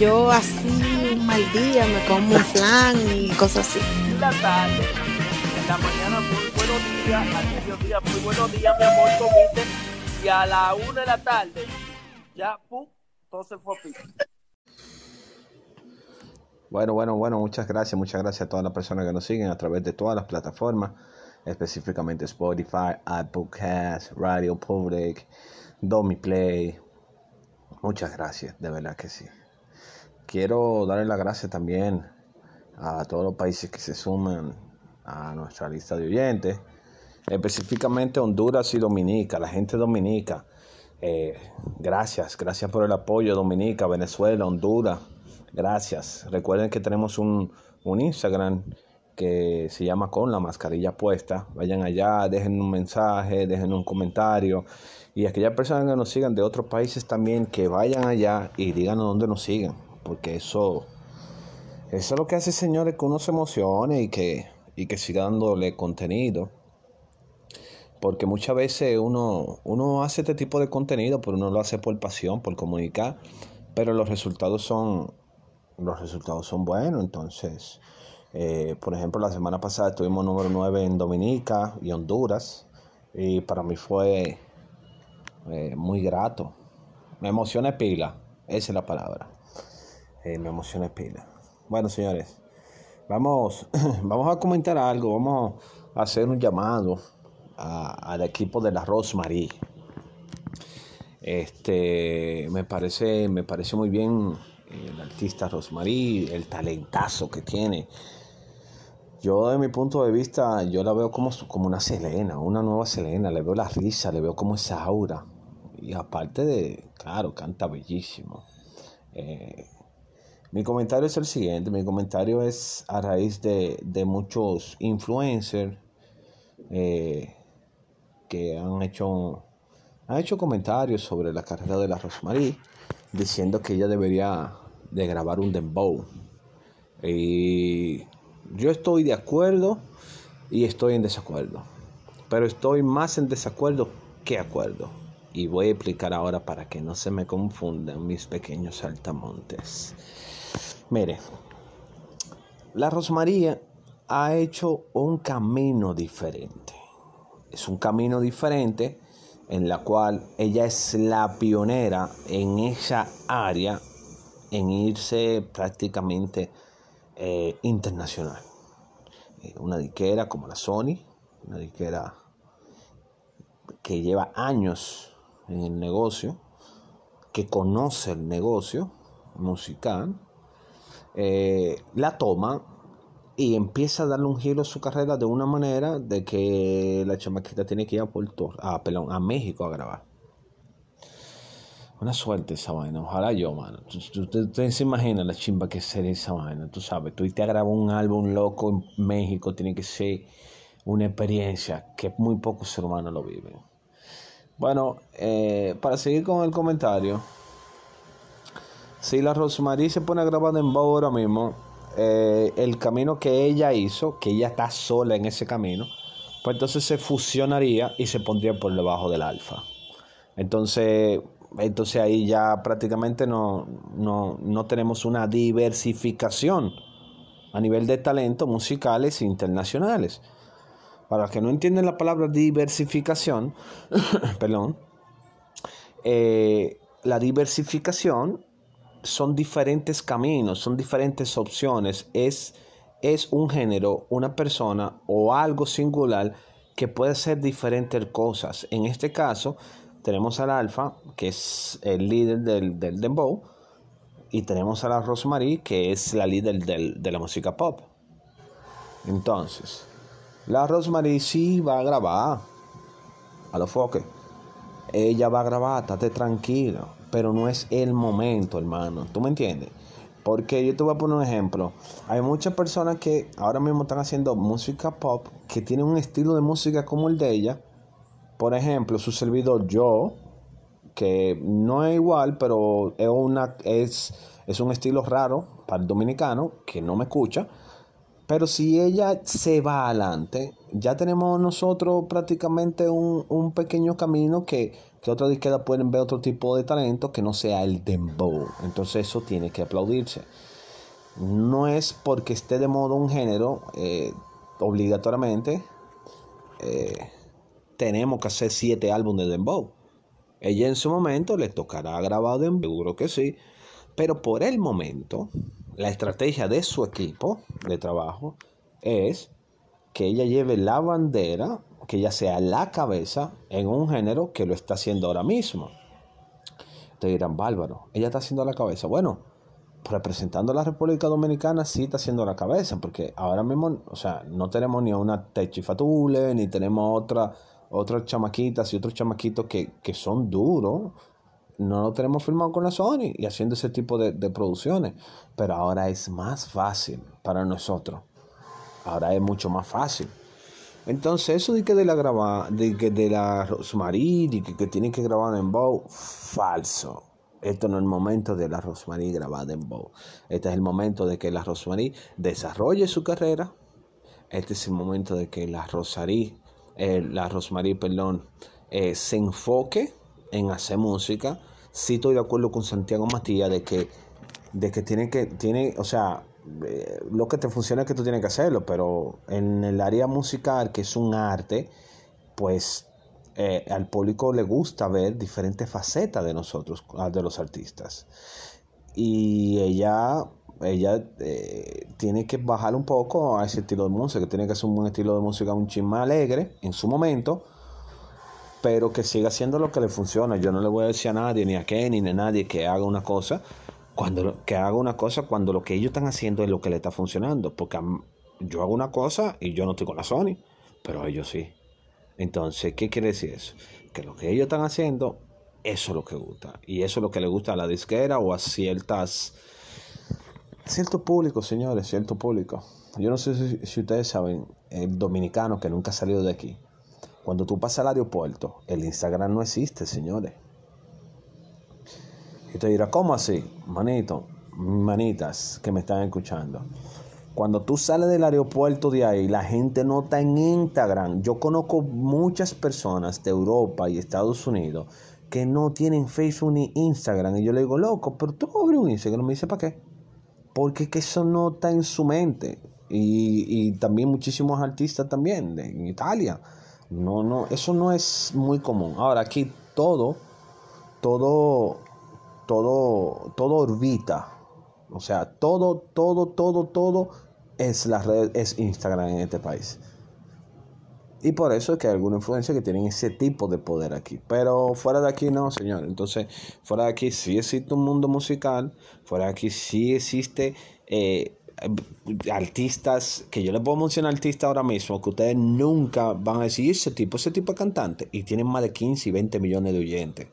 Yo así un mal día me como un flan y cosas así. la tarde, en la mañana muy buenos días, al mediodía muy buenos días, mi amor, comiste, y a la una de la tarde, ya, pum, todo se fue a pico. Bueno, bueno, bueno, muchas gracias, muchas gracias a todas las personas que nos siguen a través de todas las plataformas, específicamente Spotify, Apple Cast, Radio Public, Domi Play. Muchas gracias, de verdad que sí. Quiero darle las gracias también a todos los países que se suman a nuestra lista de oyentes, específicamente Honduras y Dominica, la gente dominica. Eh, gracias, gracias por el apoyo, Dominica, Venezuela, Honduras. Gracias. Recuerden que tenemos un, un Instagram que se llama con la mascarilla puesta. Vayan allá, dejen un mensaje, dejen un comentario. Y aquellas personas que nos sigan de otros países también, que vayan allá y díganos dónde nos sigan. Porque eso, eso es lo que hace, señores, que uno se emocione y que, y que siga dándole contenido. Porque muchas veces uno, uno hace este tipo de contenido, pero uno lo hace por pasión, por comunicar. Pero los resultados son, los resultados son buenos. Entonces, eh, por ejemplo, la semana pasada estuvimos número 9 en Dominica y Honduras. Y para mí fue eh, muy grato. Me emociona pila, esa es la palabra. Eh, me emociona pila. Bueno, señores, vamos, vamos a comentar algo. Vamos a hacer un llamado al equipo de la Rosemary. Este, me parece, me parece muy bien el artista Rosemary, el talentazo que tiene. Yo, de mi punto de vista, yo la veo como, como una Selena, una nueva Selena. Le veo la risa, le veo como esa aura. Y aparte de, claro, canta bellísimo. Eh, mi comentario es el siguiente. Mi comentario es a raíz de, de muchos influencers eh, que han hecho, han hecho comentarios sobre la carrera de la Rosemary, diciendo que ella debería de grabar un dembow. Y yo estoy de acuerdo y estoy en desacuerdo. Pero estoy más en desacuerdo que acuerdo. Y voy a explicar ahora para que no se me confundan mis pequeños saltamontes. Mire, la Rosmaría ha hecho un camino diferente. Es un camino diferente en la cual ella es la pionera en esa área en irse prácticamente eh, internacional. Eh, una diquera como la Sony, una diquera que lleva años en el negocio, que conoce el negocio musical, eh, la toma y empieza a darle un giro a su carrera de una manera de que la chamaquita tiene que ir a Puerto, a, perdón, a México a grabar. Una suerte esa vaina, ojalá yo, mano. Usted se imagina la chimba que sería esa vaina, tú sabes. Tú te a grabar un álbum loco en México, tiene que ser una experiencia que muy pocos seres humanos lo viven. Bueno, eh, para seguir con el comentario, si la Rosemary se pone a en Bow ahora mismo, eh, el camino que ella hizo, que ella está sola en ese camino, pues entonces se fusionaría y se pondría por debajo del alfa. Entonces, entonces ahí ya prácticamente no, no, no tenemos una diversificación a nivel de talentos musicales internacionales. Para los que no entienden la palabra diversificación, perdón, eh, la diversificación son diferentes caminos, son diferentes opciones. Es, es un género, una persona o algo singular que puede ser diferentes cosas. En este caso, tenemos al Alfa, que es el líder del, del Dembow, y tenemos a la Rosemary, que es la líder del, de la música pop. Entonces, la Rosemary sí va a grabar a los foques. Ella va a grabar, estate tranquilo. Pero no es el momento, hermano. ¿Tú me entiendes? Porque yo te voy a poner un ejemplo. Hay muchas personas que ahora mismo están haciendo música pop que tienen un estilo de música como el de ella. Por ejemplo, su servidor yo, que no es igual, pero es, una, es, es un estilo raro para el dominicano que no me escucha. Pero si ella se va adelante, ya tenemos nosotros prácticamente un, un pequeño camino que, que otras pueden ver otro tipo de talento que no sea el dembow. Entonces eso tiene que aplaudirse. No es porque esté de moda un género, eh, obligatoriamente, eh, tenemos que hacer siete álbumes de dembow. Ella en su momento le tocará grabar dembow, seguro que sí. Pero por el momento, la estrategia de su equipo de trabajo es que ella lleve la bandera, que ella sea la cabeza en un género que lo está haciendo ahora mismo. Te dirán, bárbaro, ella está haciendo la cabeza. Bueno, representando a la República Dominicana sí está haciendo la cabeza, porque ahora mismo, o sea, no tenemos ni una Techifatule, ni tenemos otra, otras chamaquitas y otros chamaquitos que, que son duros no lo tenemos firmado con la Sony y haciendo ese tipo de, producciones. Pero ahora es más fácil para nosotros. Ahora es mucho más fácil. Entonces, eso de que de la graba, de que de la que, que tienen que grabar en Bow, falso. Esto no es el momento de la Rosmarie grabada en Bow. Este es el momento de que la Rosmarie desarrolle su carrera. Este es el momento de que la Rosarie, eh, la Rosmarie, perdón, eh, se enfoque en hacer música sí estoy de acuerdo con Santiago Matías de que, de que tiene que, tiene, o sea, eh, lo que te funciona es que tú tienes que hacerlo, pero en el área musical, que es un arte, pues eh, al público le gusta ver diferentes facetas de nosotros, ah, de los artistas. Y ella, ella eh, tiene que bajar un poco a ese estilo de música, tiene que hacer un estilo de música un chisme alegre en su momento pero que siga haciendo lo que le funciona. Yo no le voy a decir a nadie, ni a Kenny, ni a nadie que haga una cosa, cuando que haga una cosa cuando lo que ellos están haciendo es lo que le está funcionando. Porque yo hago una cosa y yo no estoy con la Sony, pero ellos sí. Entonces, ¿qué quiere decir eso? Que lo que ellos están haciendo, eso es lo que gusta. Y eso es lo que le gusta a la disquera o a ciertas... Cierto público, señores, cierto público. Yo no sé si, si ustedes saben, el dominicano que nunca ha salido de aquí cuando tú pasas al aeropuerto, el Instagram no existe, señores. Y te dirá, ¿cómo así? Manito, manitas que me están escuchando. Cuando tú sales del aeropuerto de ahí, la gente no está en Instagram. Yo conozco muchas personas de Europa y Estados Unidos que no tienen Facebook ni Instagram. Y yo le digo, loco, pero tú abres un Instagram. Me dice, ¿para qué? Porque que eso no está en su mente. Y, y también muchísimos artistas también de, en Italia no, no, eso no es muy común. Ahora aquí todo, todo, todo, todo orbita. O sea, todo, todo, todo, todo es la red, es Instagram en este país. Y por eso es que hay alguna influencia que tienen ese tipo de poder aquí. Pero fuera de aquí no, señor. Entonces, fuera de aquí sí existe un mundo musical. Fuera de aquí sí existe eh, artistas, que yo les puedo mencionar artistas ahora mismo, que ustedes nunca van a decir ese tipo, ese tipo de cantante, y tienen más de 15 y 20 millones de oyentes.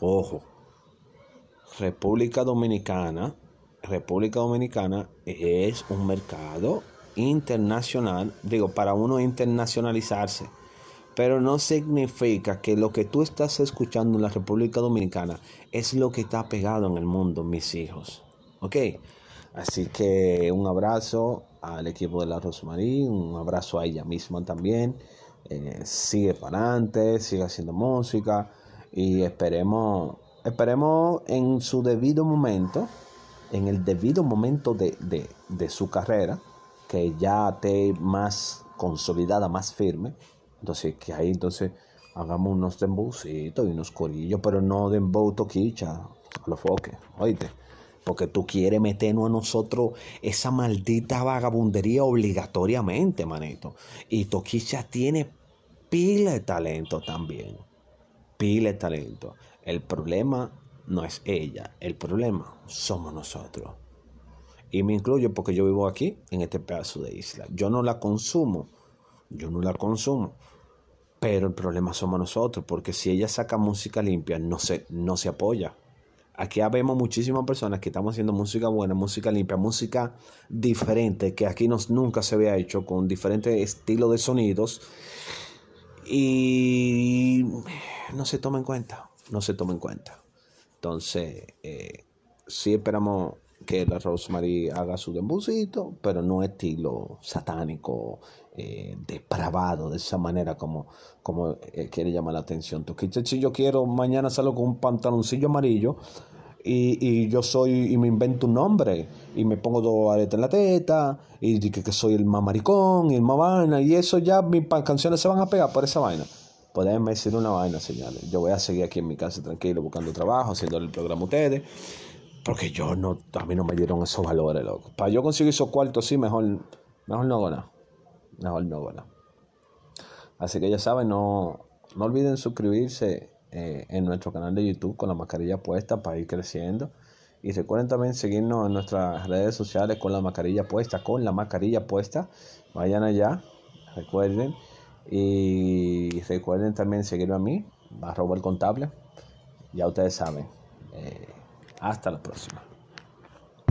Ojo, República Dominicana, República Dominicana es un mercado internacional, digo, para uno internacionalizarse, pero no significa que lo que tú estás escuchando en la República Dominicana es lo que está pegado en el mundo, mis hijos. ¿Ok? Así que un abrazo al equipo de la Rosmarín, un abrazo a ella misma también. Eh, sigue para adelante, sigue haciendo música y esperemos, esperemos en su debido momento, en el debido momento de, de su carrera, que ya esté más consolidada, más firme. Entonces, que ahí entonces hagamos unos dembowcitos y unos corillos, pero no dembow toquicha, a los foques, oíste. Porque tú quieres meternos a nosotros esa maldita vagabundería obligatoriamente, manito. Y Toquicha tiene pila de talento también. Pila de talento. El problema no es ella. El problema somos nosotros. Y me incluyo porque yo vivo aquí, en este pedazo de isla. Yo no la consumo. Yo no la consumo. Pero el problema somos nosotros. Porque si ella saca música limpia, no se, no se apoya aquí vemos muchísimas personas que estamos haciendo música buena, música limpia, música diferente, que aquí nos, nunca se había hecho, con diferentes estilos de sonidos. Y no se toma en cuenta, no se toma en cuenta. Entonces, eh, sí esperamos que la Rosemary haga su dembutcito, pero no estilo satánico, eh, depravado, de esa manera como, como eh, quiere llamar la atención. Si yo quiero, mañana salgo con un pantaloncillo amarillo y, y, yo soy, y me invento un nombre, y me pongo dos aretes en la teta, y digo que soy el más y el más vaina, y eso ya mis canciones se van a pegar por esa vaina. Pueden decir una vaina, señores. Yo voy a seguir aquí en mi casa tranquilo, buscando trabajo, haciendo el programa a ustedes. Porque yo no, a mí no me dieron esos valores, loco. Para yo conseguir esos cuartos, sí, mejor, mejor no hago. Mejor no hago. Así que ya saben, no, no olviden suscribirse eh, en nuestro canal de YouTube con la mascarilla puesta para ir creciendo. Y recuerden también seguirnos en nuestras redes sociales con la mascarilla puesta, con la mascarilla puesta. Vayan allá, recuerden. Y recuerden también seguirme a mí, arroba el contable. Ya ustedes saben. Eh, hasta la próxima.